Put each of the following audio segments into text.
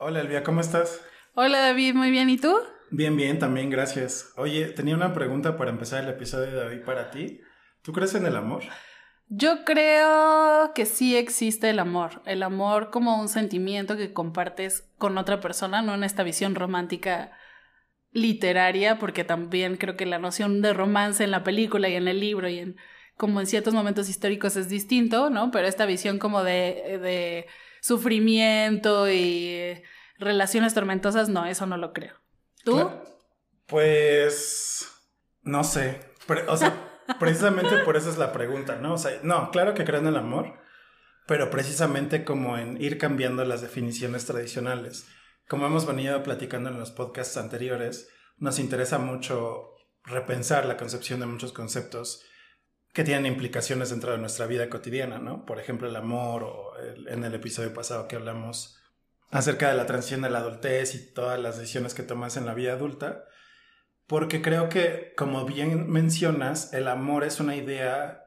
Hola Elvia, ¿cómo estás? Hola David, muy bien, ¿y tú? Bien, bien, también, gracias. Oye, tenía una pregunta para empezar el episodio de hoy para ti. ¿Tú crees en el amor? Yo creo que sí existe el amor, el amor como un sentimiento que compartes con otra persona, no en esta visión romántica literaria, porque también creo que la noción de romance en la película y en el libro y en como en ciertos momentos históricos es distinto, ¿no? Pero esta visión como de, de sufrimiento y relaciones tormentosas, no, eso no lo creo. ¿Tú? Pues no sé. o sea, precisamente por eso es la pregunta, ¿no? O sea, no, claro que creo en el amor, pero precisamente como en ir cambiando las definiciones tradicionales. Como hemos venido platicando en los podcasts anteriores, nos interesa mucho repensar la concepción de muchos conceptos que tienen implicaciones dentro de nuestra vida cotidiana, ¿no? Por ejemplo, el amor o en el episodio pasado que hablamos acerca de la transición de la adultez y todas las decisiones que tomas en la vida adulta, porque creo que, como bien mencionas, el amor es una idea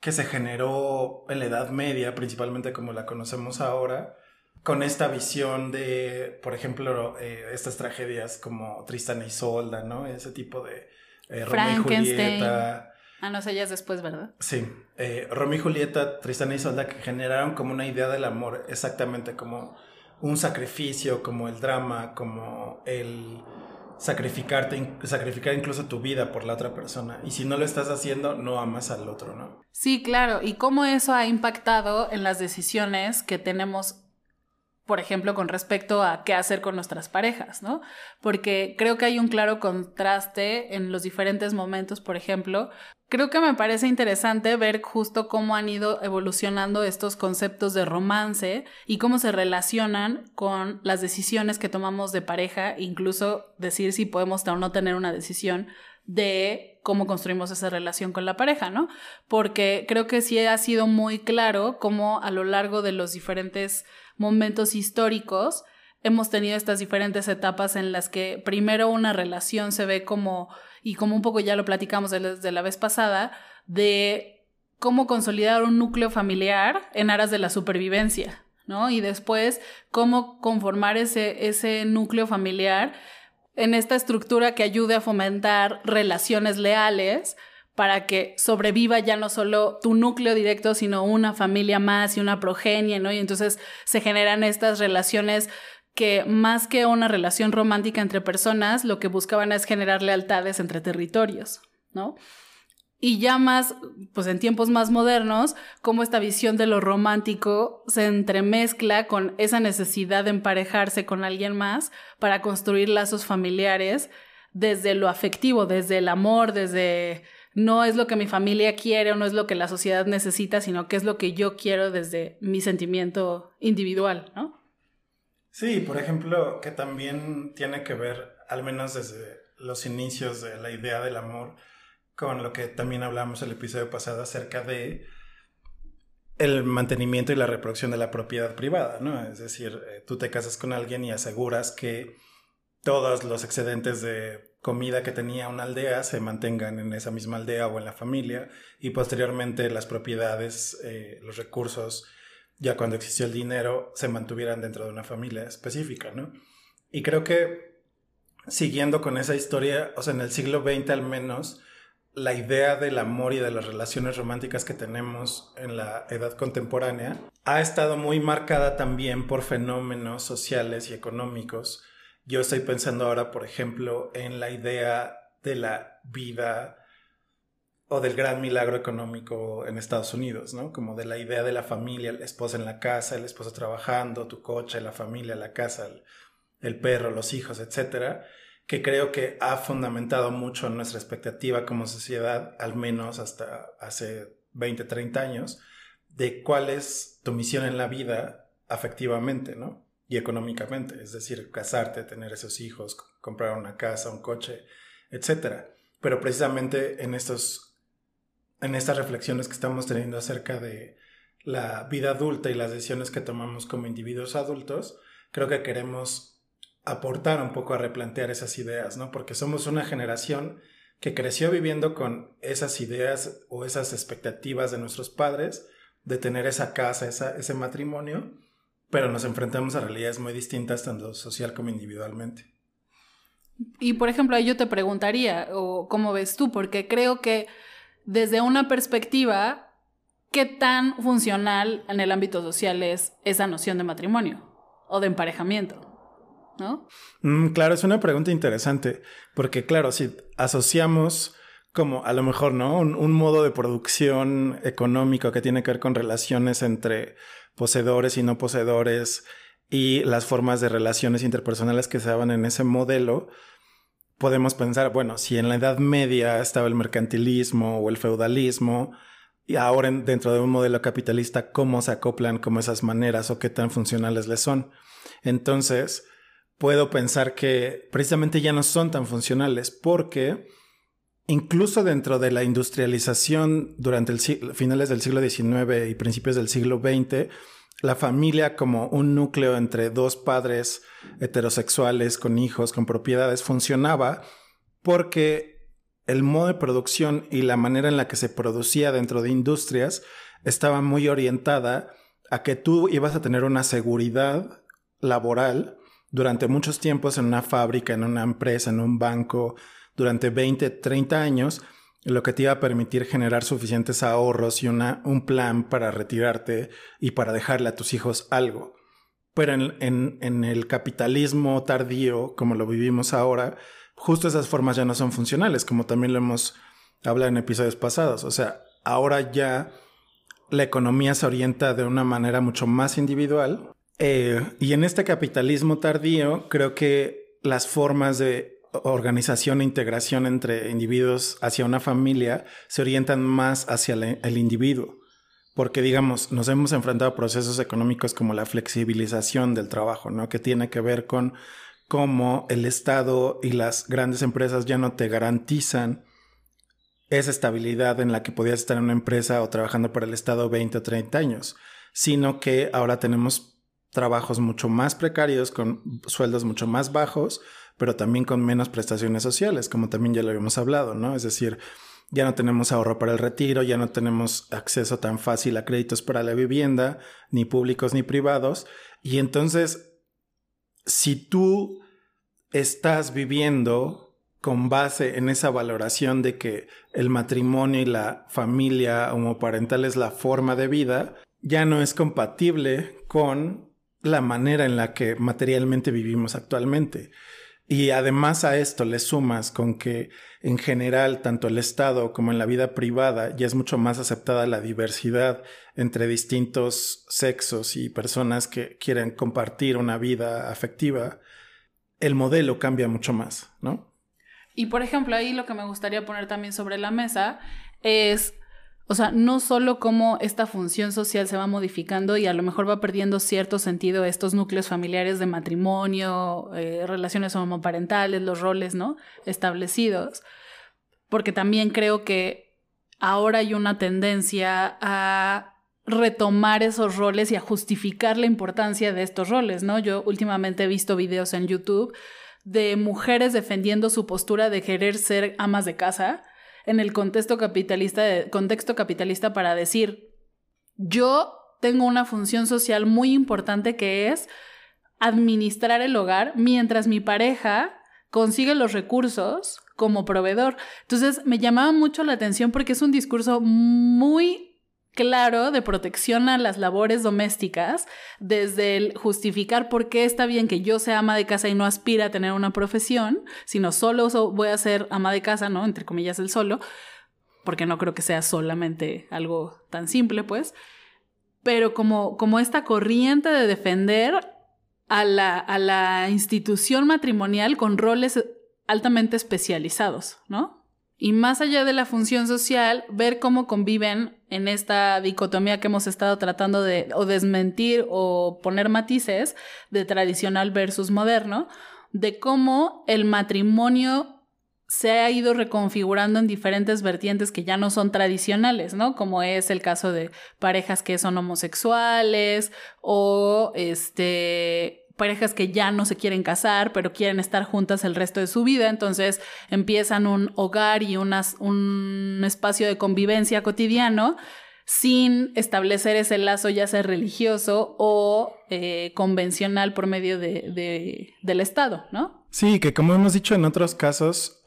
que se generó en la Edad Media, principalmente como la conocemos ahora, con esta visión de, por ejemplo, eh, estas tragedias como Tristan y e Isolda, ¿no? Ese tipo de eh, Romeo y Julieta. Ah, no sé, ya es después, ¿verdad? Sí. Eh, Romeo y Julieta, Tristan y Isolda, que generaron como una idea del amor, exactamente como un sacrificio, como el drama, como el sacrificarte, sacrificar incluso tu vida por la otra persona. Y si no lo estás haciendo, no amas al otro, ¿no? Sí, claro. Y cómo eso ha impactado en las decisiones que tenemos por ejemplo, con respecto a qué hacer con nuestras parejas, ¿no? Porque creo que hay un claro contraste en los diferentes momentos, por ejemplo. Creo que me parece interesante ver justo cómo han ido evolucionando estos conceptos de romance y cómo se relacionan con las decisiones que tomamos de pareja, incluso decir si podemos o no tener una decisión de cómo construimos esa relación con la pareja, ¿no? Porque creo que sí ha sido muy claro cómo a lo largo de los diferentes momentos históricos hemos tenido estas diferentes etapas en las que primero una relación se ve como, y como un poco ya lo platicamos desde la vez pasada, de cómo consolidar un núcleo familiar en aras de la supervivencia, ¿no? Y después cómo conformar ese, ese núcleo familiar en esta estructura que ayude a fomentar relaciones leales para que sobreviva ya no solo tu núcleo directo, sino una familia más y una progenie, ¿no? Y entonces se generan estas relaciones que más que una relación romántica entre personas, lo que buscaban es generar lealtades entre territorios, ¿no? Y ya más, pues en tiempos más modernos, cómo esta visión de lo romántico se entremezcla con esa necesidad de emparejarse con alguien más para construir lazos familiares desde lo afectivo, desde el amor, desde no es lo que mi familia quiere o no es lo que la sociedad necesita, sino que es lo que yo quiero desde mi sentimiento individual, ¿no? Sí, por ejemplo, que también tiene que ver, al menos desde los inicios de la idea del amor, con lo que también hablamos el episodio pasado acerca de el mantenimiento y la reproducción de la propiedad privada, ¿no? Es decir, eh, tú te casas con alguien y aseguras que todos los excedentes de comida que tenía una aldea se mantengan en esa misma aldea o en la familia y posteriormente las propiedades, eh, los recursos, ya cuando existió el dinero, se mantuvieran dentro de una familia específica, ¿no? Y creo que siguiendo con esa historia, o sea, en el siglo XX al menos, la idea del amor y de las relaciones románticas que tenemos en la edad contemporánea ha estado muy marcada también por fenómenos sociales y económicos yo estoy pensando ahora, por ejemplo, en la idea de la vida o del gran milagro económico en Estados Unidos, ¿no? Como de la idea de la familia, la esposa en la casa, el esposo trabajando, tu coche, la familia, la casa, el, perro, los hijos, etcétera, que creo que ha fundamentado mucho nuestra expectativa como sociedad, al menos hasta hace 20, 30 años, de cuál es tu misión en la vida afectivamente, ¿no? y económicamente, es decir, casarte, tener esos hijos, comprar una casa, un coche, etc. Pero precisamente en estos en estas reflexiones que estamos teniendo acerca de la vida adulta y las decisiones que tomamos como individuos adultos, creo que queremos aportar un poco a replantear esas ideas, ¿no? Porque somos una generación que creció viviendo con esas ideas o esas expectativas de nuestros padres de tener esa casa, ese matrimonio, pero nos enfrentamos a realidades muy distintas tanto social como individualmente. Y por ejemplo, yo te preguntaría, o cómo ves tú, porque creo que desde una perspectiva, ¿qué tan funcional en el ámbito social es esa noción de matrimonio o de emparejamiento? ¿No? Mm, claro, es una pregunta interesante, porque claro, si asociamos como a lo mejor, ¿no? Un, un, modo de producción económico que tiene que ver con relaciones entre poseedores y no poseedores y las formas de relaciones interpersonales que se daban en ese modelo, podemos pensar, bueno, si en la Edad Media estaba el mercantilismo o el feudalismo, y ahora dentro de un modelo capitalista, ¿cómo se acoplan como esas maneras o qué tan funcionales les son? Entonces, puedo pensar que precisamente ya no son tan funcionales porque incluso dentro de la industrialización durante el finales del siglo XIX y principios del siglo XX, la familia como un núcleo entre dos padres heterosexuales con hijos, con propiedades, funcionaba porque el modo de producción y la manera en la que se producía dentro de industrias estaba muy orientada a que tú ibas a tener una seguridad laboral durante muchos tiempos en una fábrica, en una empresa, en un banco, durante 20, 30 años, lo que te iba a permitir generar suficientes ahorros y una, un plan para retirarte y para dejarle a tus hijos algo. Pero en, en, el capitalismo tardío, como lo vivimos ahora, justo esas formas ya no son funcionales, como también lo hemos hablado en episodios pasados. O sea, ahora ya la economía se orienta de una manera mucho más individual. Eh, y en este capitalismo tardío, creo que las formas de organización e integración entre individuos hacia una familia se orientan más hacia el individuo. Porque, digamos, nos hemos enfrentado a procesos económicos como la flexibilización del trabajo, ¿no? Que tiene que ver con cómo el Estado y las grandes empresas ya no te garantizan esa estabilidad en la que podías estar en una empresa o trabajando para el Estado 20 o 30 años, sino que ahora tenemos trabajos mucho más precarios, con sueldos mucho más bajos, pero también con menos prestaciones sociales, como también ya lo habíamos hablado, ¿no? Es decir, ya no tenemos ahorro para el retiro, ya no tenemos acceso tan fácil a créditos para la vivienda, ni públicos ni privados. Y entonces, si tú estás viviendo con base en esa valoración de que el matrimonio y la familia homoparental es la forma de vida, ya no es compatible con la manera en la que materialmente vivimos actualmente. Y además a esto le sumas con que en general, tanto el Estado como en la vida privada, ya es mucho más aceptada la diversidad entre distintos sexos y personas que quieren compartir una vida afectiva, el modelo cambia mucho más, ¿no? Y por ejemplo, ahí lo que me gustaría poner también sobre la mesa es o sea, no solo cómo esta función social se va modificando y a lo mejor va perdiendo cierto sentido estos núcleos familiares de matrimonio, eh, relaciones homoparentales, los roles, ¿no? Establecidos, porque también creo que ahora hay una tendencia a retomar esos roles y a justificar la importancia de estos roles, ¿no? Yo últimamente he visto videos en YouTube de mujeres defendiendo su postura de querer ser amas de casa en el contexto capitalista, contexto capitalista para decir, yo tengo una función social muy importante que es administrar el hogar mientras mi pareja consigue los recursos como proveedor. Entonces me llamaba mucho la atención porque es un discurso muy claro de protección a las labores domésticas, desde el justificar por qué está bien que yo sea ama de casa y no aspira a tener una profesión, sino solo voy a ser ama de casa, ¿no? Entre comillas el solo, porque no creo que sea solamente algo tan simple, pues. Pero como, como esta corriente de defender a la, a la institución matrimonial con roles altamente especializados, ¿no? Y más allá de la función social, ver cómo conviven en esta dicotomía que hemos estado tratando de o desmentir o poner matices de tradicional versus moderno, de cómo el matrimonio se ha ido reconfigurando en diferentes vertientes que ya no son tradicionales, ¿no? Como es el caso de parejas que son homosexuales o este parejas que ya no se quieren casar, pero quieren estar juntas el resto de su vida, entonces empiezan un hogar y un espacio de convivencia cotidiano sin establecer ese lazo ya sea religioso o eh, convencional por medio de, del Estado, ¿no? Sí, que como hemos dicho en otros casos,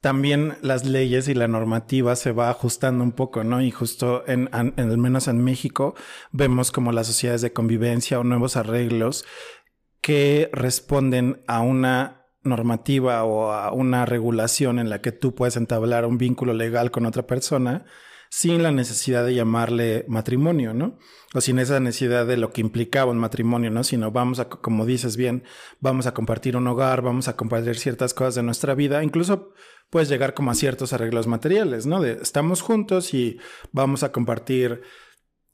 también las leyes y la normativa se va ajustando un poco, ¿no? Y justo en, en, al menos en México vemos como las sociedades de convivencia o nuevos arreglos que responden a una normativa o a una regulación en la que tú puedes entablar un vínculo legal con otra persona sin la necesidad de llamarle matrimonio, ¿no? O sin esa necesidad de lo que implicaba un matrimonio, ¿no? Sino vamos a, como dices bien, vamos a compartir un hogar, vamos a compartir ciertas cosas de nuestra vida, incluso puedes llegar como a ciertos arreglos materiales, ¿no? De estamos juntos y vamos a compartir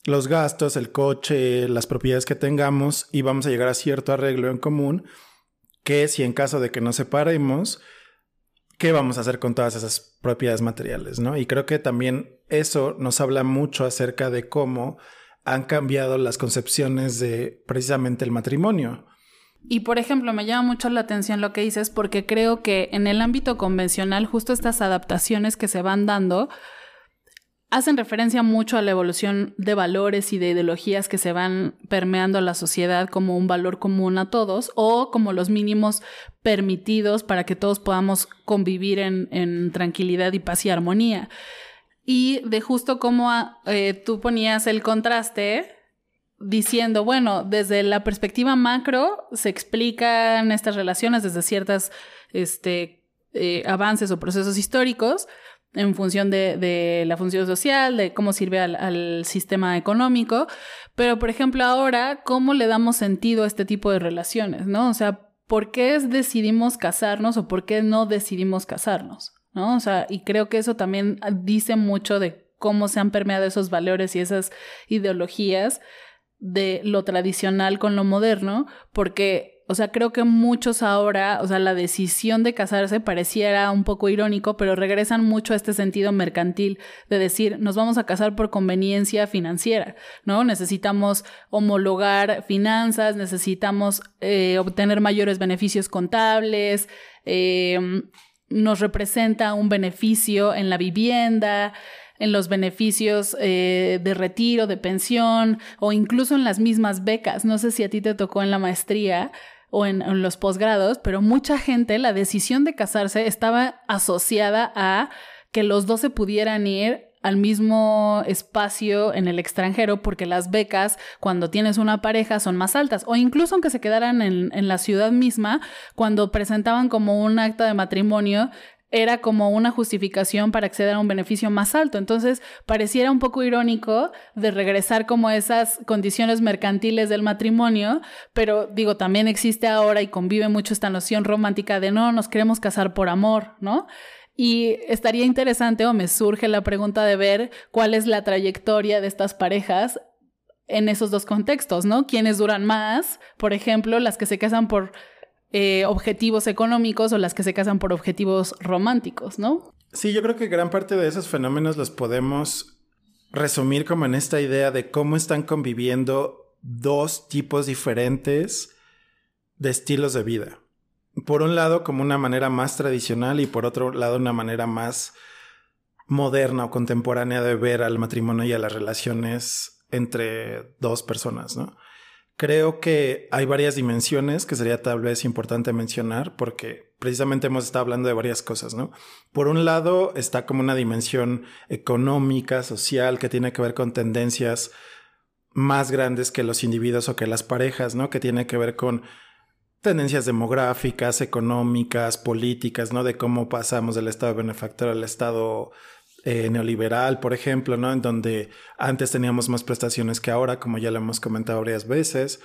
los gastos, el coche, las propiedades que tengamos y vamos a llegar a cierto arreglo en común que si en caso de que nos separemos, ¿qué vamos a hacer con todas esas propiedades materiales? ¿no? Y creo que también eso nos habla mucho acerca de cómo han cambiado las concepciones de precisamente el matrimonio. Y por ejemplo, me llama mucho la atención lo que dices porque creo que en el ámbito convencional justo estas adaptaciones que se van dando hacen referencia mucho a la evolución de valores y de ideologías que se van permeando a la sociedad como un valor común a todos o como los mínimos permitidos para que todos podamos convivir en, tranquilidad y paz y armonía. Y de justo como eh, tú ponías el contraste diciendo, bueno, desde la perspectiva macro se explican estas relaciones desde ciertos este, eh, avances o procesos históricos, en función de, la función social, de cómo sirve al, sistema económico, pero por ejemplo ahora, ¿cómo le damos sentido a este tipo de relaciones? ¿No? O sea, ¿por qué decidimos casarnos o por qué no decidimos casarnos? ¿No? O sea, y creo que eso también dice mucho de cómo se han permeado esos valores y esas ideologías de lo tradicional con lo moderno, porque o sea, creo que muchos ahora, o sea, la decisión de casarse pareciera un poco irónico, pero regresan mucho a este sentido mercantil de decir, nos vamos a casar por conveniencia financiera, ¿no? Necesitamos homologar finanzas, necesitamos eh, obtener mayores beneficios contables, eh, nos representa un beneficio en la vivienda, en los beneficios eh, de retiro, de pensión o incluso en las mismas becas. No sé si a ti te tocó en la maestría o en, los posgrados, pero mucha gente la decisión de casarse estaba asociada a que los dos se pudieran ir al mismo espacio en el extranjero porque las becas cuando tienes una pareja son más altas. O incluso aunque se quedaran en, en la ciudad misma cuando presentaban como un acta de matrimonio era como una justificación para acceder a un beneficio más alto. Entonces, pareciera un poco irónico de regresar como esas condiciones mercantiles del matrimonio, pero digo, también existe ahora y convive mucho esta noción romántica de no, nos queremos casar por amor, ¿no? Y estaría interesante o me surge la pregunta de ver cuál es la trayectoria de estas parejas en esos dos contextos, ¿no? ¿Quiénes duran más? Por ejemplo, las que se casan por eh, objetivos económicos o las que se casan por objetivos románticos, ¿no? Sí, yo creo que gran parte de esos fenómenos los podemos resumir como en esta idea de cómo están conviviendo dos tipos diferentes de estilos de vida. Por un lado, como una manera más tradicional y por otro lado, una manera más moderna o contemporánea de ver al matrimonio y a las relaciones entre dos personas, ¿no? Creo que hay varias dimensiones que sería tal vez importante mencionar porque precisamente hemos estado hablando de varias cosas, ¿no? Por un lado está como una dimensión económica, social, que tiene que ver con tendencias más grandes que los individuos o que las parejas, ¿no? Que tiene que ver con tendencias demográficas, económicas, políticas, ¿no? De cómo pasamos del estado benefactor al estado eh, neoliberal, por ejemplo, ¿no? En donde antes teníamos más prestaciones que ahora, como ya lo hemos comentado varias veces,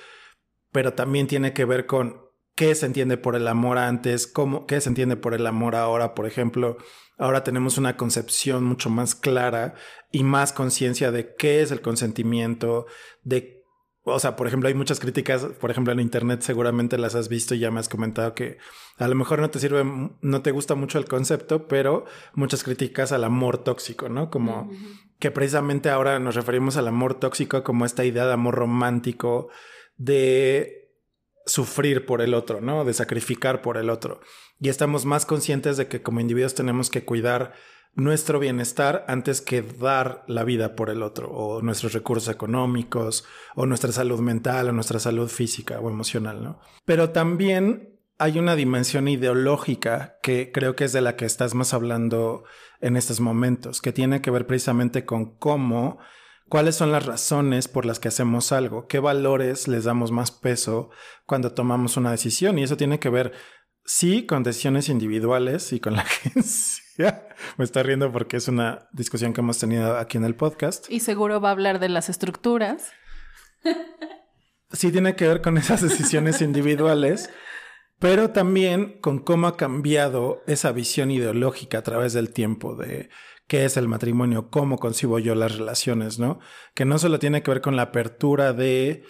pero también tiene que ver con qué se entiende por el amor antes, cómo, qué se entiende por el amor ahora, por ejemplo. Ahora tenemos una concepción mucho más clara y más conciencia de qué es el consentimiento, de o sea, por ejemplo, hay muchas críticas, por ejemplo, en internet seguramente las has visto y ya me has comentado que a lo mejor no te sirve, no te gusta mucho el concepto, pero muchas críticas al amor tóxico, ¿no? Como que precisamente ahora nos referimos al amor tóxico como esta idea de amor romántico, de sufrir por el otro, ¿no? De sacrificar por el otro. Y estamos más conscientes de que como individuos tenemos que cuidar nuestro bienestar antes que dar la vida por el otro, o nuestros recursos económicos, o nuestra salud mental, o nuestra salud física o emocional, ¿no? Pero también hay una dimensión ideológica que creo que es de la que estás más hablando en estos momentos, que tiene que ver precisamente con cómo, cuáles son las razones por las que hacemos algo, qué valores les damos más peso cuando tomamos una decisión. Y eso tiene que ver, sí, con decisiones individuales y con la agencia Me está riendo porque es una discusión que hemos tenido aquí en el podcast. Y seguro va a hablar de las estructuras. Sí, tiene que ver con esas decisiones individuales, pero también con cómo ha cambiado esa visión ideológica a través del tiempo de qué es el matrimonio, cómo concibo yo las relaciones, ¿no? Que no solo tiene que ver con la apertura de,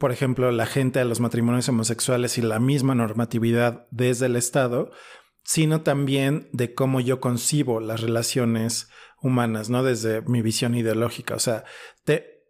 por ejemplo, la gente a los matrimonios homosexuales y la misma normatividad desde el Estado, sino también de cómo yo concibo las relaciones humanas, ¿no? Desde mi visión ideológica. O sea, te,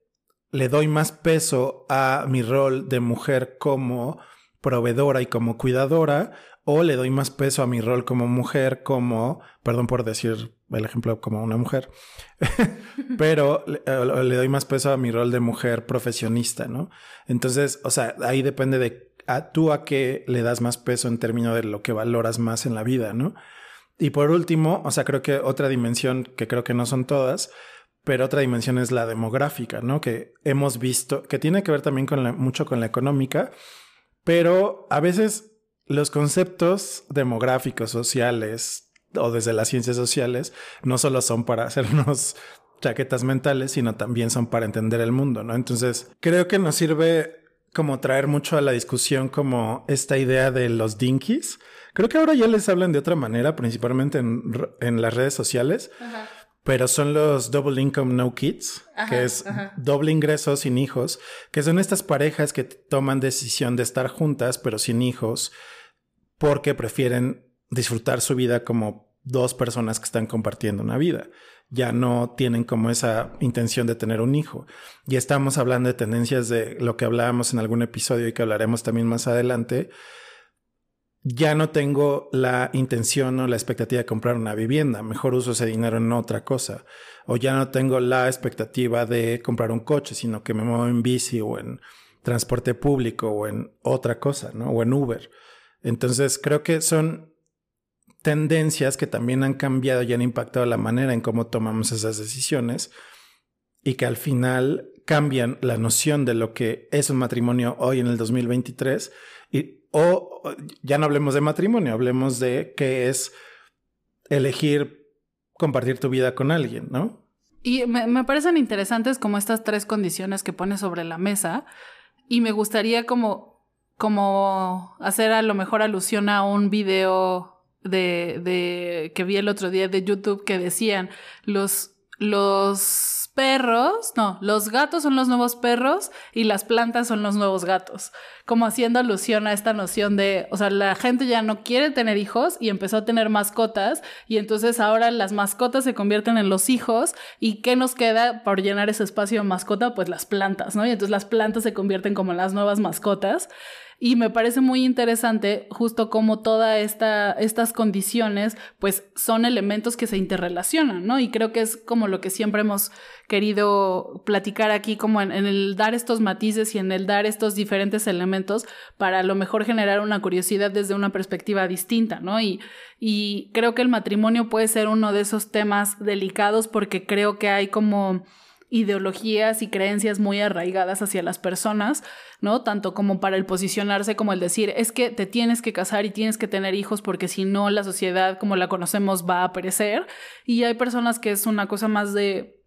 le doy más peso a mi rol de mujer como proveedora y como cuidadora, o le doy más peso a mi rol como mujer, como, perdón por decir el ejemplo como una mujer, pero le, eh, le, doy más peso a mi rol de mujer profesionista, ¿no? Entonces, o sea, ahí depende de a tú a qué le das más peso en términos de lo que valoras más en la vida, ¿no? Y por último, o sea, creo que otra dimensión que creo que no son todas, pero otra dimensión es la demográfica, ¿no? Que hemos visto, que tiene que ver también con la, mucho con la económica, pero a veces los conceptos demográficos, sociales o desde las ciencias sociales no solo son para hacernos chaquetas mentales, sino también son para entender el mundo, ¿no? Entonces, creo que nos sirve como traer mucho a la discusión como esta idea de los dinkies. Creo que ahora ya les hablan de otra manera, principalmente en, las redes sociales. Pero son los double income no kids, que es doble ingreso sin hijos, que son estas parejas que toman decisión de estar juntas pero sin hijos porque prefieren disfrutar su vida como dos personas que están compartiendo una vida ya no tienen como esa intención de tener un hijo. Y estamos hablando de tendencias de lo que hablábamos en algún episodio y que hablaremos también más adelante. Ya no tengo la intención o la expectativa de comprar una vivienda, mejor uso ese dinero en otra cosa. O ya no tengo la expectativa de comprar un coche, sino que me muevo en bici o en transporte público o en otra cosa, ¿no? O en Uber. Entonces creo que son tendencias que también han cambiado y han impactado la manera en cómo tomamos esas decisiones y que al final cambian la noción de lo que es un matrimonio hoy en el 2023 y o ya no hablemos de matrimonio, hablemos de qué es elegir compartir tu vida con alguien, ¿no? Y me, me parecen interesantes como estas tres condiciones que pones sobre la mesa y me gustaría como, como hacer a lo mejor alusión a un video de, de, que vi el otro día de YouTube que decían los, los perros, no, los gatos son los nuevos perros y las plantas son los nuevos gatos, como haciendo alusión a esta noción de, o sea, la gente ya no quiere tener hijos y empezó a tener mascotas y entonces ahora las mascotas se convierten en los hijos y ¿qué nos queda por llenar ese espacio de mascota? Pues las plantas, ¿no? Y entonces las plantas se convierten como las nuevas mascotas. Y me parece muy interesante justo cómo todas esta, estas condiciones pues son elementos que se interrelacionan, ¿no? Y creo que es como lo que siempre hemos querido platicar aquí, como en, el dar estos matices y en el dar estos diferentes elementos para a lo mejor generar una curiosidad desde una perspectiva distinta, ¿no? Y, y creo que el matrimonio puede ser uno de esos temas delicados porque creo que hay como ideologías y creencias muy arraigadas hacia las personas, ¿no? Tanto como para el posicionarse como el decir, es que te tienes que casar y tienes que tener hijos porque si no la sociedad como la conocemos va a perecer. Y hay personas que es una cosa más de,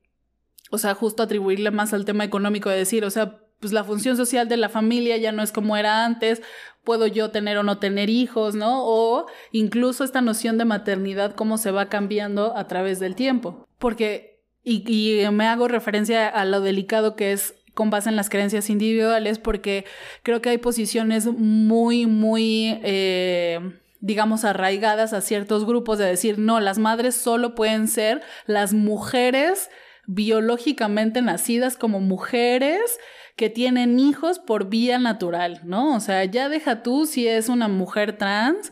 o sea, justo atribuirle más al tema económico de decir, o sea, pues la función social de la familia ya no es como era antes, puedo yo tener o no tener hijos, ¿no? O incluso esta noción de maternidad, cómo se va cambiando a través del tiempo. Porque y, me hago referencia a lo delicado que es con base en las creencias individuales, porque creo que hay posiciones muy, muy, eh, digamos, arraigadas a ciertos grupos de decir, no, las madres solo pueden ser las mujeres biológicamente nacidas como mujeres que tienen hijos por vía natural, ¿no? O sea, ya deja tú si es una mujer trans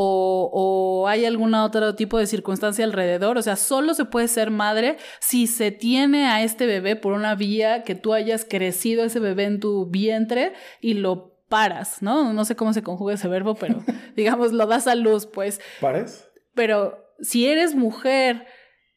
o, o, hay algún otro tipo de circunstancia alrededor. O sea, solo se puede ser madre si se tiene a este bebé por una vía que tú hayas crecido ese bebé en tu vientre y lo paras, ¿no? No sé cómo se conjuga ese verbo, pero digamos, lo das a luz, pues. ¿Pares? Pero si eres mujer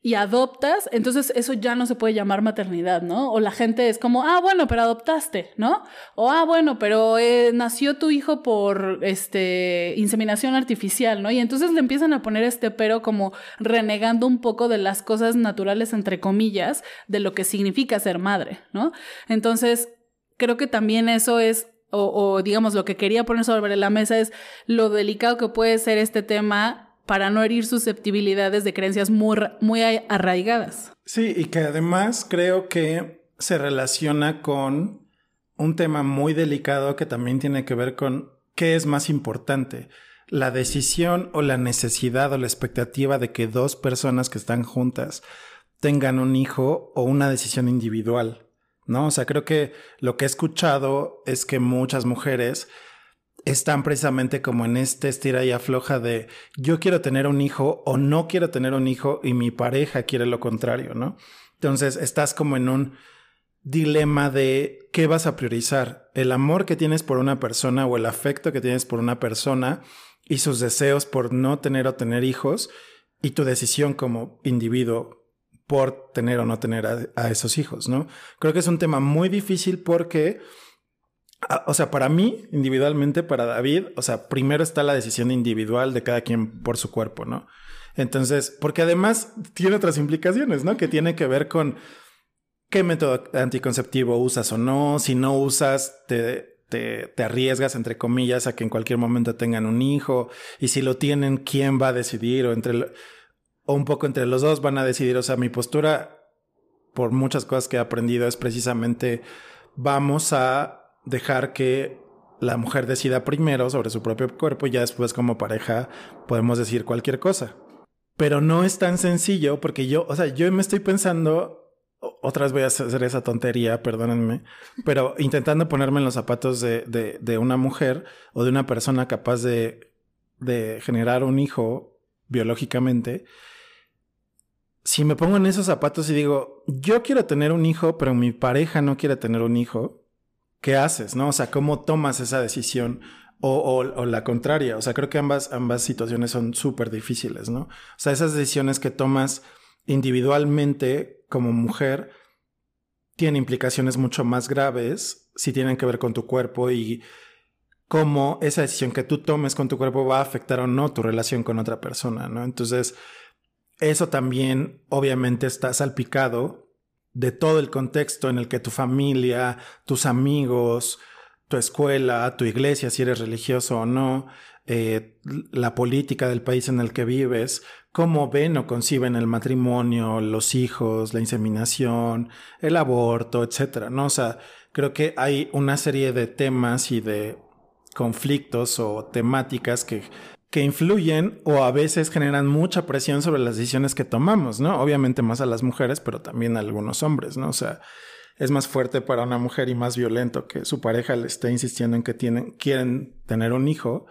y adoptas, entonces eso ya no se puede llamar maternidad, ¿no? O la gente es como, ah, bueno, pero adoptaste, ¿no? O, ah, bueno, pero eh, nació tu hijo por, este, inseminación artificial, ¿no? Y entonces le empiezan a poner este pero como renegando un poco de las cosas naturales, entre comillas, de lo que significa ser madre, ¿no? Entonces, creo que también eso es o, o, digamos lo que quería poner sobre la mesa es lo delicado que puede ser este tema para no herir susceptibilidades de creencias muy, muy arraigadas. Sí, y que además creo que se relaciona con un tema muy delicado que también tiene que ver con qué es más importante, la decisión o la necesidad o la expectativa de que dos personas que están juntas tengan un hijo o una decisión individual, ¿no? O sea, creo que lo que he escuchado es que muchas mujeres están precisamente como en este estira y afloja de yo quiero tener un hijo o no quiero tener un hijo y mi pareja quiere lo contrario, ¿no? Entonces estás como en un dilema de qué vas a priorizar, el amor que tienes por una persona o el afecto que tienes por una persona y sus deseos por no tener o tener hijos y tu decisión como individuo por tener o no tener a, esos hijos, ¿no? Creo que es un tema muy difícil porque o sea, para mí, individualmente, para David, o sea, primero está la decisión individual de cada quien por su cuerpo, ¿no? Entonces, porque además tiene otras implicaciones, ¿no? Que tiene que ver con qué método anticonceptivo usas o no, si no usas, te, te, te, arriesgas, entre comillas, a que en cualquier momento tengan un hijo, y si lo tienen, ¿quién va a decidir? O, entre, o un poco entre los dos van a decidir, o sea, mi postura, por muchas cosas que he aprendido, es precisamente, vamos a dejar que la mujer decida primero sobre su propio cuerpo y ya después como pareja podemos decir cualquier cosa. Pero no es tan sencillo porque yo, o sea, yo me estoy pensando, otra vez voy a hacer esa tontería, perdónenme, pero intentando ponerme en los zapatos de, de, de una mujer o de una persona capaz de, de generar un hijo biológicamente, si me pongo en esos zapatos y digo, yo quiero tener un hijo, pero mi pareja no quiere tener un hijo, ¿qué haces? ¿No? O sea, ¿cómo tomas esa decisión? O, la contraria. O sea, creo que ambas, ambas situaciones son súper difíciles, ¿no? O sea, esas decisiones que tomas individualmente como mujer tienen implicaciones mucho más graves si tienen que ver con tu cuerpo y cómo esa decisión que tú tomes con tu cuerpo va a afectar o no tu relación con otra persona, ¿no? Entonces, eso también obviamente está salpicado de todo el contexto en el que tu familia, tus amigos, tu escuela, tu iglesia, si eres religioso o no, eh, la política del país en el que vives, cómo ven o conciben el matrimonio, los hijos, la inseminación, el aborto, etcétera, ¿no? O sea, creo que hay una serie de temas y de conflictos o temáticas que que influyen o a veces generan mucha presión sobre las decisiones que tomamos, ¿no? Obviamente más a las mujeres, pero también a algunos hombres, ¿no? O sea, es más fuerte para una mujer y más violento que su pareja le esté insistiendo en que tienen, quieren tener un hijo.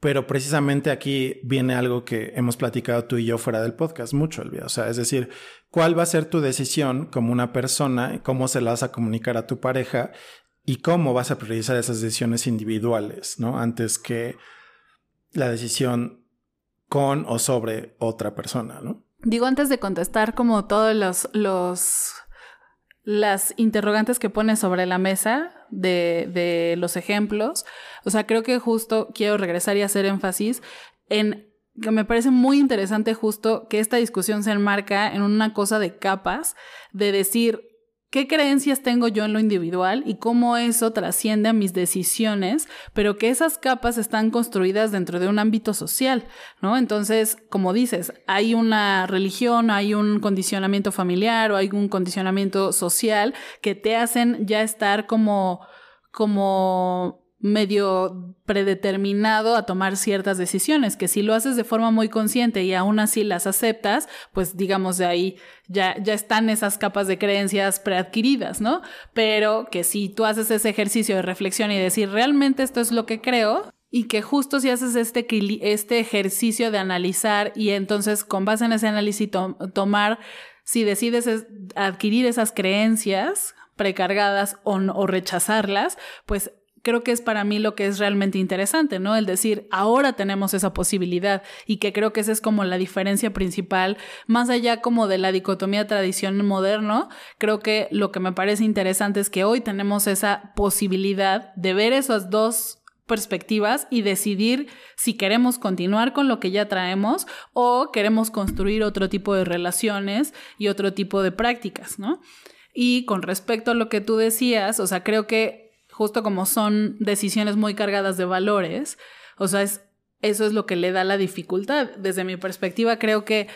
Pero precisamente aquí viene algo que hemos platicado tú y yo fuera del podcast mucho, Elvia. O sea, es decir, ¿cuál va a ser tu decisión como una persona? ¿Cómo se la vas a comunicar a tu pareja? ¿Y cómo vas a priorizar esas decisiones individuales, ¿no? Antes que la decisión con o sobre otra persona, ¿no? Digo, antes de contestar como todos los, los las interrogantes que pones sobre la mesa de, de los ejemplos, o sea, creo que justo quiero regresar y hacer énfasis en que me parece muy interesante justo que esta discusión se enmarca en una cosa de capas, de decir, qué creencias tengo yo en lo individual y cómo eso trasciende a mis decisiones, pero que esas capas están construidas dentro de un ámbito social, ¿no? Entonces, como dices, hay una religión, hay un condicionamiento familiar o hay un condicionamiento social que te hacen ya estar como, como medio predeterminado a tomar ciertas decisiones, que si lo haces de forma muy consciente y aún así las aceptas, pues digamos de ahí ya, ya están esas capas de creencias preadquiridas, ¿no? Pero que si tú haces ese ejercicio de reflexión y decir, realmente esto es lo que creo, y que justo si haces este, este ejercicio de analizar y entonces con base en ese análisis tomar, si decides adquirir esas creencias precargadas o, o rechazarlas, pues creo que es para mí lo que es realmente interesante, ¿no? El decir, ahora tenemos esa posibilidad y que creo que esa es como la diferencia principal, más allá como de la dicotomía tradición moderno, creo que lo que me parece interesante es que hoy tenemos esa posibilidad de ver esas dos perspectivas y decidir si queremos continuar con lo que ya traemos o queremos construir otro tipo de relaciones y otro tipo de prácticas, ¿no? Y con respecto a lo que tú decías, o sea, creo que justo como son decisiones muy cargadas de valores, o sea, es, eso es lo que le da la dificultad. Desde mi perspectiva, creo que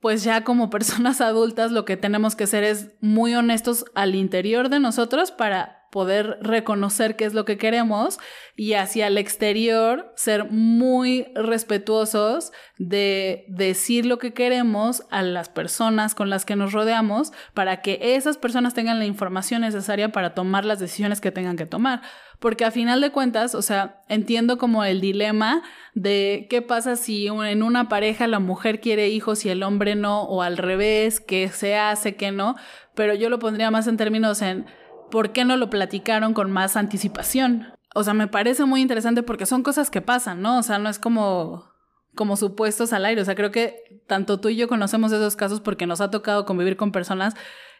pues ya como personas adultas lo que tenemos que hacer es muy honestos al interior de nosotros para poder reconocer qué es lo que queremos y hacia el exterior ser muy respetuosos de decir lo que queremos a las personas con las que nos rodeamos para que esas personas tengan la información necesaria para tomar las decisiones que tengan que tomar. Porque a final de cuentas, o sea, entiendo como el dilema de qué pasa si en una pareja la mujer quiere hijos y el hombre no, o al revés, qué se hace, qué no, pero yo lo pondría más en términos en ¿por qué no lo platicaron con más anticipación? O sea, me parece muy interesante porque son cosas que pasan, ¿no? O sea, no es como como supuestos al aire. O sea, creo que tanto tú y yo conocemos esos casos porque nos ha tocado convivir con personas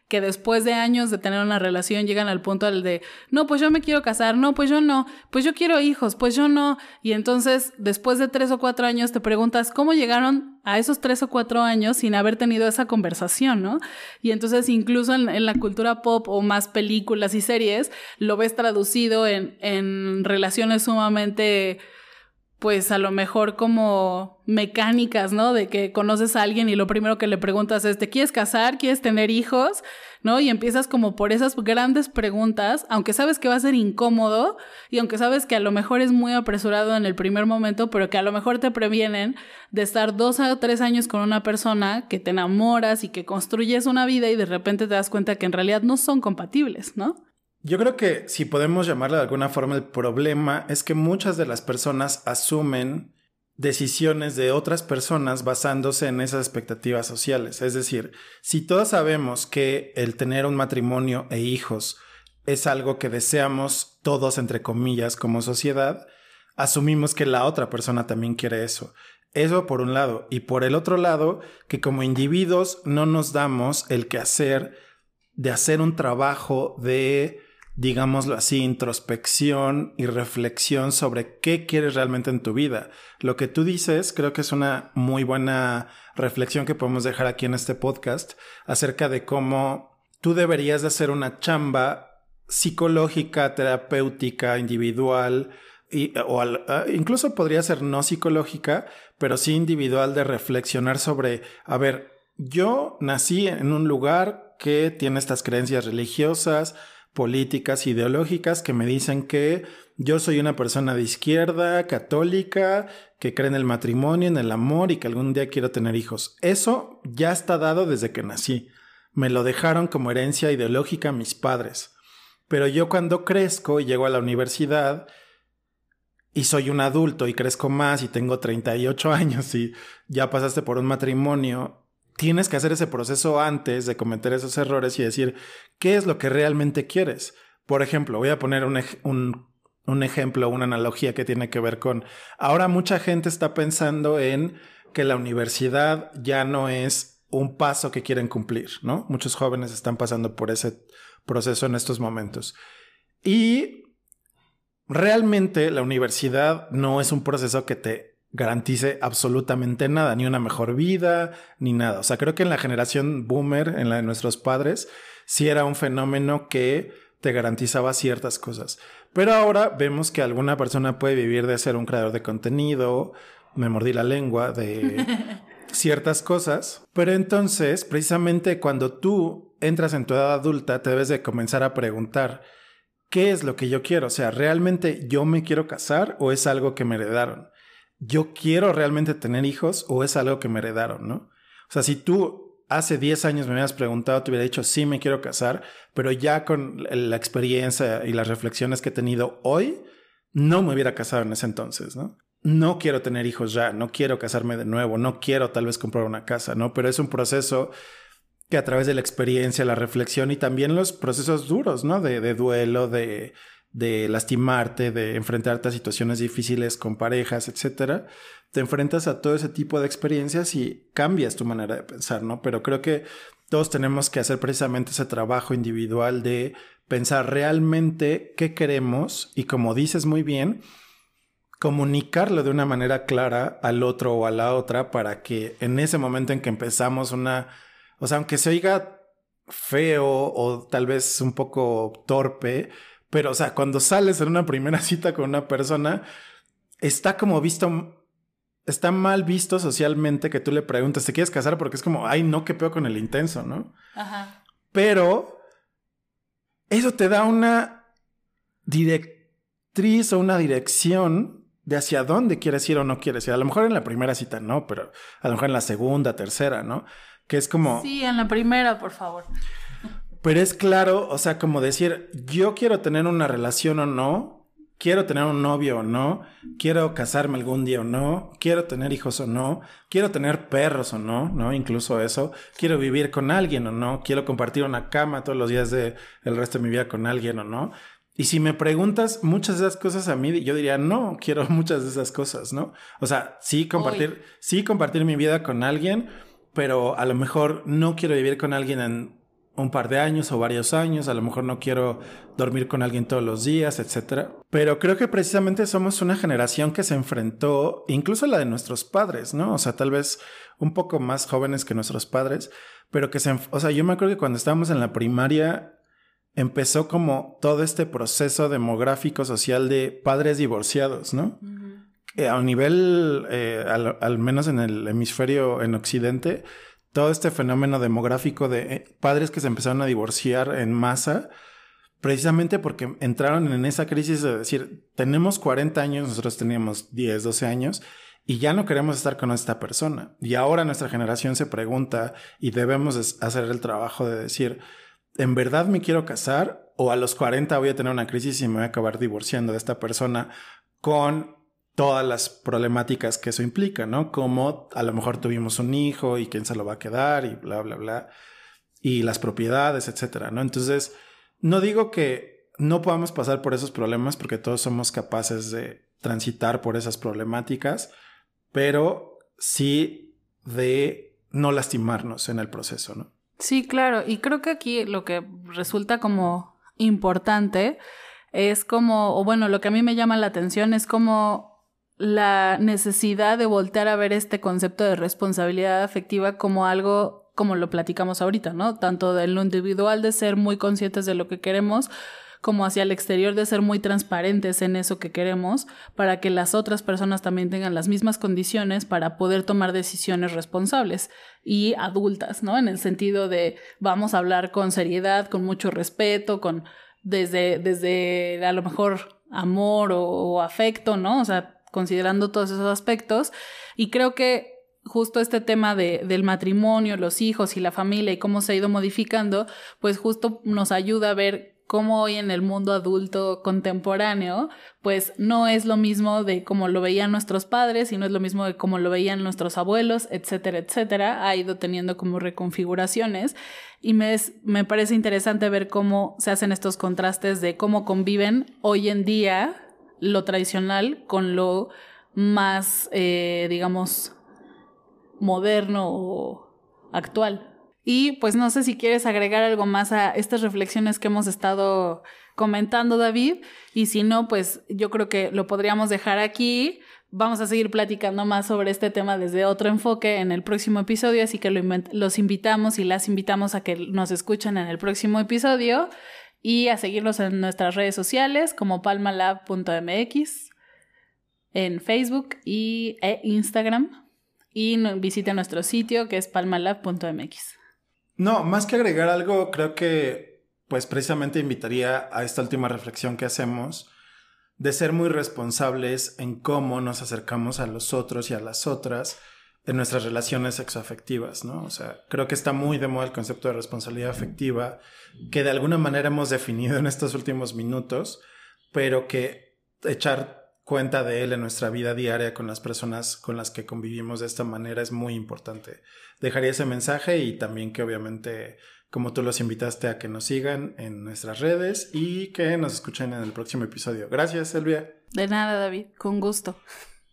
que después de años de tener una relación llegan al punto del de, no, pues yo me quiero casar, no, pues yo no, pues yo quiero hijos, pues yo no. Y entonces, después de tres o cuatro años, te preguntas, ¿cómo llegaron a esos tres o cuatro años sin haber tenido esa conversación, ¿no? Y entonces, incluso en, la cultura pop o más películas y series, lo ves traducido en, en relaciones sumamente pues a lo mejor como mecánicas, ¿no? De que conoces a alguien y lo primero que le preguntas es, ¿te quieres casar? ¿Quieres tener hijos? ¿No? Y empiezas como por esas grandes preguntas, aunque sabes que va a ser incómodo y aunque sabes que a lo mejor es muy apresurado en el primer momento, pero que a lo mejor te previenen de estar dos a tres años con una persona que te enamoras y que construyes una vida y de repente te das cuenta que en realidad no son compatibles, ¿no? Yo creo que si podemos llamarlo de alguna forma el problema es que muchas de las personas asumen decisiones de otras personas basándose en esas expectativas sociales. Es decir, si todos sabemos que el tener un matrimonio e hijos es algo que deseamos todos, entre comillas, como sociedad, asumimos que la otra persona también quiere eso. Eso por un lado. Y por el otro lado, que como individuos no nos damos el quehacer de hacer un trabajo de digámoslo así, introspección y reflexión sobre qué quieres realmente en tu vida. Lo que tú dices creo que es una muy buena reflexión que podemos dejar aquí en este podcast acerca de cómo tú deberías de hacer una chamba psicológica, terapéutica, individual, y, o ah, incluso podría ser no psicológica, pero sí individual de reflexionar sobre, a ver, yo nací en un lugar que tiene estas creencias religiosas, políticas ideológicas que me dicen que yo soy una persona de izquierda, católica, que cree en el matrimonio, en el amor y que algún día quiero tener hijos. Eso ya está dado desde que nací. Me lo dejaron como herencia ideológica mis padres. Pero yo cuando crezco y llego a la universidad y soy un adulto y crezco más y tengo 38 años y ya pasaste por un matrimonio tienes que hacer ese proceso antes de cometer esos errores y decir qué es lo que realmente quieres. Por ejemplo, voy a poner un, un, ejemplo, una analogía que tiene que ver con, ahora mucha gente está pensando en que la universidad ya no es un paso que quieren cumplir, ¿no? Muchos jóvenes están pasando por ese proceso en estos momentos. Y realmente la universidad no es un proceso que te garantice absolutamente nada, ni una mejor vida, ni nada. O sea, creo que en la generación boomer, en la de nuestros padres, sí era un fenómeno que te garantizaba ciertas cosas. Pero ahora vemos que alguna persona puede vivir de ser un creador de contenido, me mordí la lengua, de ciertas cosas. Pero entonces, precisamente cuando tú entras en tu edad adulta, te debes de comenzar a preguntar, ¿qué es lo que yo quiero? O sea, ¿realmente yo me quiero casar o es algo que me heredaron? ¿Yo quiero realmente tener hijos o es algo que me heredaron, no? O sea, si tú hace 10 años me hubieras preguntado, te hubiera dicho, sí, me quiero casar, pero ya con la experiencia y las reflexiones que he tenido hoy, no me hubiera casado en ese entonces, ¿no? No quiero tener hijos ya, no quiero casarme de nuevo, no quiero tal vez comprar una casa, ¿no? Pero es un proceso que a través de la experiencia, la reflexión y también los procesos duros, ¿no? De, duelo, de, de, lastimarte, de enfrentarte a situaciones difíciles con parejas, etcétera, te enfrentas a todo ese tipo de experiencias y cambias tu manera de pensar, ¿no? Pero creo que todos tenemos que hacer precisamente ese trabajo individual de pensar realmente qué queremos y como dices muy bien, comunicarlo de una manera clara al otro o a la otra para que en ese momento en que empezamos una o sea, aunque se oiga feo o tal vez un poco torpe, pero o sea, cuando sales en una primera cita con una persona, está como visto, está mal visto socialmente que tú le preguntes, ¿te quieres casar? Porque es como, ay, no, qué peor con el intenso, ¿no? Ajá. Pero eso te da una directriz o una dirección de hacia dónde quieres ir o no quieres ir. A lo mejor en la primera cita no, pero a lo mejor en la segunda, tercera, ¿no? Que es como... Sí, en la primera, por favor. Pero es claro, o sea, como decir, yo quiero tener una relación o no, quiero tener un novio o no, quiero casarme algún día o no, quiero tener hijos o no, quiero tener perros o no, ¿no? Incluso eso, quiero vivir con alguien o no, quiero compartir una cama todos los días del el resto de mi vida con alguien o no. Y si me preguntas muchas de esas cosas a mí, yo diría, no, quiero muchas de esas cosas, ¿no? O sea, sí compartir, sí compartir mi vida con alguien, pero a lo mejor no quiero vivir con alguien en un par de años o varios años, a lo mejor no quiero dormir con alguien todos los días, etc. Pero creo que precisamente somos una generación que se enfrentó, incluso la de nuestros padres, ¿no? O sea, tal vez un poco más jóvenes que nuestros padres, pero que se, o sea, yo me acuerdo que cuando estábamos en la primaria empezó como todo este proceso demográfico social de padres divorciados, ¿no? Eh, a nivel, eh, al, menos en el hemisferio en Occidente, todo este fenómeno demográfico de eh, padres que se empezaron a divorciar en masa, precisamente porque entraron en esa crisis de decir, tenemos 40 años, nosotros teníamos 10, 12 años, y ya no queremos estar con esta persona. Y ahora nuestra generación se pregunta y debemos hacer el trabajo de decir, ¿en verdad me quiero casar? ¿O a los 40 voy a tener una crisis y me voy a acabar divorciando de esta persona con todas las problemáticas que eso implica, ¿no? Como a lo mejor tuvimos un hijo y quién se lo va a quedar y bla, bla, bla, y las propiedades, etcétera, ¿no? Entonces, no digo que no podamos pasar por esos problemas porque todos somos capaces de transitar por esas problemáticas, pero sí de no lastimarnos en el proceso, ¿no? Sí, claro, y creo que aquí lo que resulta como importante es como, o bueno, lo que a mí me llama la atención es como la necesidad de voltear a ver este concepto de responsabilidad afectiva como algo como lo platicamos ahorita, ¿no? Tanto de lo individual de ser muy conscientes de lo que queremos, como hacia el exterior de ser muy transparentes en eso que queremos, para que las otras personas también tengan las mismas condiciones para poder tomar decisiones responsables y adultas, ¿no? En el sentido de vamos a hablar con seriedad, con mucho respeto, con desde, desde a lo mejor amor o, o afecto, ¿no? O sea, considerando todos esos aspectos. Y creo que justo este tema de, del matrimonio, los hijos y la familia y cómo se ha ido modificando, pues justo nos ayuda a ver cómo hoy en el mundo adulto contemporáneo, pues no es lo mismo de cómo lo veían nuestros padres y no es lo mismo de cómo lo veían nuestros abuelos, etcétera, etcétera. Ha ido teniendo como reconfiguraciones y me, me parece interesante ver cómo se hacen estos contrastes de cómo conviven hoy en día lo tradicional con lo más, eh, digamos, moderno o actual. Y pues no sé si quieres agregar algo más a estas reflexiones que hemos estado comentando, David. Y si no, pues yo creo que lo podríamos dejar aquí. Vamos a seguir platicando más sobre este tema desde otro enfoque en el próximo episodio, así que los invitamos y las invitamos a que nos escuchen en el próximo episodio y a seguirnos en nuestras redes sociales como palmalab.mx en Facebook y, e Instagram y visite nuestro sitio que es palmalab.mx. No, más que agregar algo, creo que pues precisamente invitaría a esta última reflexión que hacemos de ser muy responsables en cómo nos acercamos a los otros y a las otras en nuestras relaciones sexoafectivas, ¿no? O sea, creo que está muy de moda el concepto de responsabilidad afectiva, que de alguna manera hemos definido en estos últimos minutos, pero que echar cuenta de él en nuestra vida diaria con las personas con las que convivimos de esta manera es muy importante. Dejaría ese mensaje y también que obviamente, como tú los invitaste a que nos sigan en nuestras redes y que nos escuchen en el próximo episodio. Gracias, Elvia. De nada, David, con gusto.